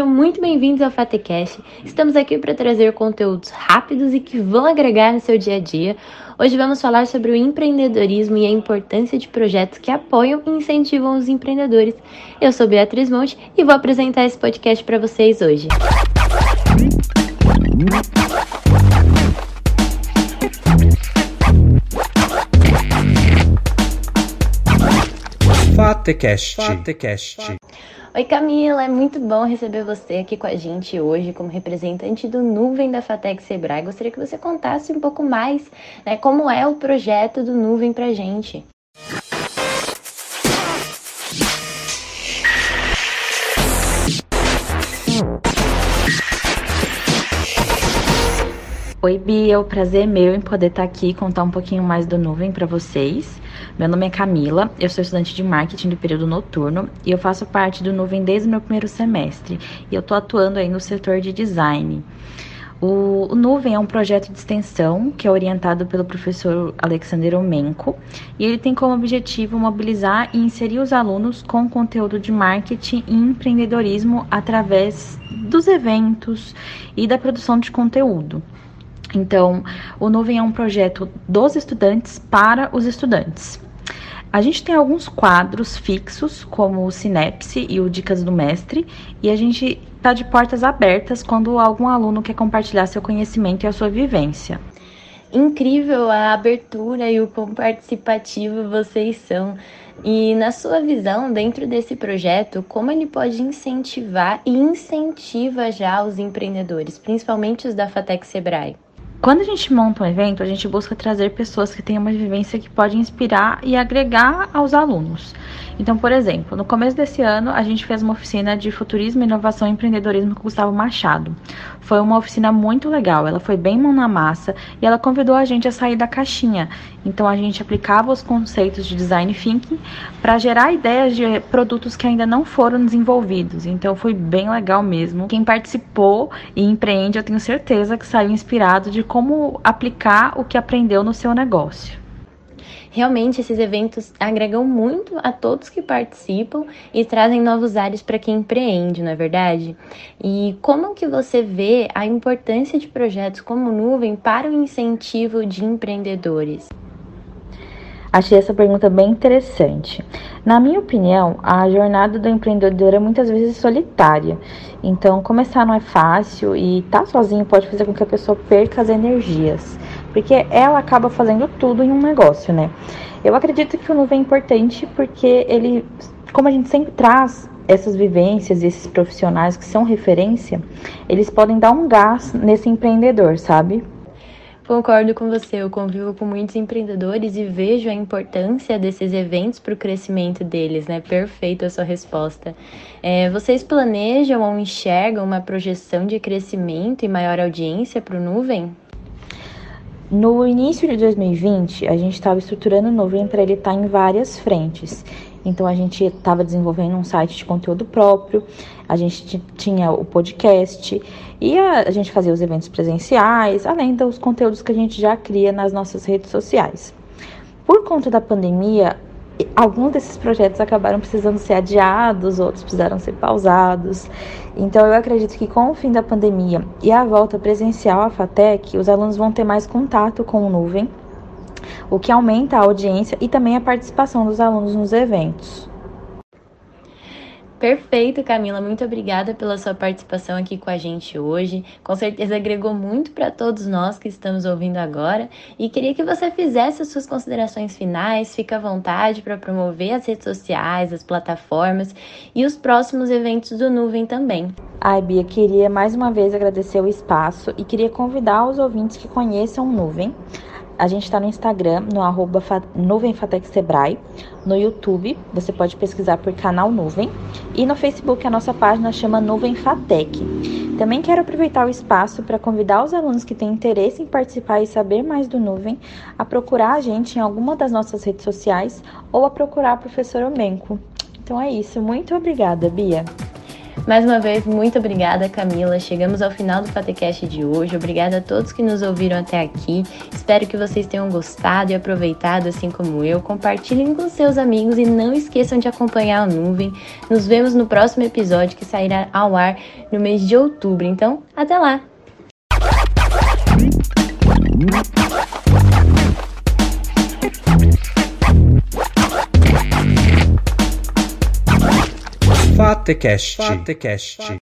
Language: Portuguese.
sejam muito bem-vindos ao Fatecast. Estamos aqui para trazer conteúdos rápidos e que vão agregar no seu dia a dia. Hoje vamos falar sobre o empreendedorismo e a importância de projetos que apoiam e incentivam os empreendedores. Eu sou Beatriz Monte e vou apresentar esse podcast para vocês hoje. Fatecast. Fatecast. Oi Camila, é muito bom receber você aqui com a gente hoje como representante do Nuvem da Fatec Sebrae. Gostaria que você contasse um pouco mais, né, como é o projeto do Nuvem pra gente. Oi Bia, o prazer é meu em poder estar aqui e contar um pouquinho mais do Nuvem para vocês. Meu nome é Camila, eu sou estudante de marketing do período noturno e eu faço parte do Nuvem desde o meu primeiro semestre e eu estou atuando aí no setor de design. O, o, Nuvem é um projeto de extensão que é orientado pelo professor Alexander Omenko e ele tem como objetivo mobilizar e inserir os alunos com conteúdo de marketing e empreendedorismo através dos eventos e da produção de conteúdo. Então, o Nuvem é um projeto dos estudantes para os estudantes. A gente tem alguns quadros fixos, como o Sinapse e o Dicas do Mestre, e a gente está de portas abertas quando algum aluno quer compartilhar seu conhecimento e a sua vivência. Incrível a abertura e o quão participativo vocês são. E na sua visão, dentro desse projeto, como ele pode incentivar e incentiva já os empreendedores, principalmente os da Fatec Sebrae? Quando a gente monta um evento, a gente busca trazer pessoas que têm uma vivência que pode inspirar e agregar aos alunos. Então, por exemplo, no começo desse ano, a gente fez uma oficina de futurismo, inovação e empreendedorismo com Gustavo Machado. Foi uma oficina muito legal, ela foi bem mão na massa e ela convidou a gente a sair da caixinha. Então, a gente aplicava os conceitos de design thinking para gerar ideias de produtos que ainda não foram desenvolvidos. Então, foi bem legal mesmo. Quem participou e empreende, eu tenho certeza que saiu inspirado de como aplicar o que aprendeu no seu negócio. Realmente esses eventos agregam muito a todos que participam e trazem novos ares para quem empreende, não é verdade? E como que você vê a importância de projetos como Nuvem para o incentivo de empreendedores? Achei essa pergunta bem interessante. Na minha opinião, a jornada do empreendedor é muitas vezes solitária. Então, começar não é fácil e estar tá sozinho pode fazer com que a pessoa perca as energias porque ela acaba fazendo tudo em um negócio, né? Eu acredito que o Nuvem é importante porque ele, como a gente sempre traz essas vivências esses profissionais que são referência, eles podem dar um gás nesse empreendedor, sabe? Concordo com você, eu convivo com muitos empreendedores e vejo a importância desses eventos para o crescimento deles, né? Perfeito a sua resposta. É, vocês planejam ou enxergam uma projeção de crescimento e maior audiência para o Nuvem? No início de 2020, a gente estava estruturando o Nuvem para ele estar tá em várias frentes. Então, a gente estava desenvolvendo um site de conteúdo próprio, a gente tinha o podcast e a, a gente fazia os eventos presenciais, além dos conteúdos que a gente já cria nas nossas redes sociais. Por conta da pandemia, alguns desses projetos acabaram precisando ser adiados, outros precisaram ser pausados. Então, eu acredito que com o fim da pandemia e a volta presencial à FATEC, os alunos vão ter mais contato com o Nuvem, o que aumenta a audiência e também a participação dos alunos nos eventos. Perfeito, Camila. Muito obrigada pela sua participação aqui com a gente hoje. Com certeza agregou muito para todos nós que estamos ouvindo agora. E queria que você fizesse as suas considerações finais. Fica à vontade para promover as redes sociais, as plataformas e os próximos eventos do Nuvem também. Ai, Bia, queria mais uma vez agradecer o espaço e queria convidar os ouvintes que conheçam o Nuvem a gente está no Instagram, no arroba Sebrae. No YouTube, você pode pesquisar por canal Nuvem. E no Facebook, a nossa página chama Nuvem Fatec. Também quero aproveitar o espaço para convidar os alunos que têm interesse em participar e saber mais do Nuvem a procurar a gente em alguma das nossas redes sociais ou a procurar a professora Omenco. Então é isso. Muito obrigada, Bia. Mais uma vez, muito obrigada, Camila. Chegamos ao final do Patecast de hoje. Obrigada a todos que nos ouviram até aqui. Espero que vocês tenham gostado e aproveitado, assim como eu. Compartilhem com seus amigos e não esqueçam de acompanhar o Nuvem. Nos vemos no próximo episódio que sairá ao ar no mês de outubro. Então, até lá! Fatecast. Fatecast.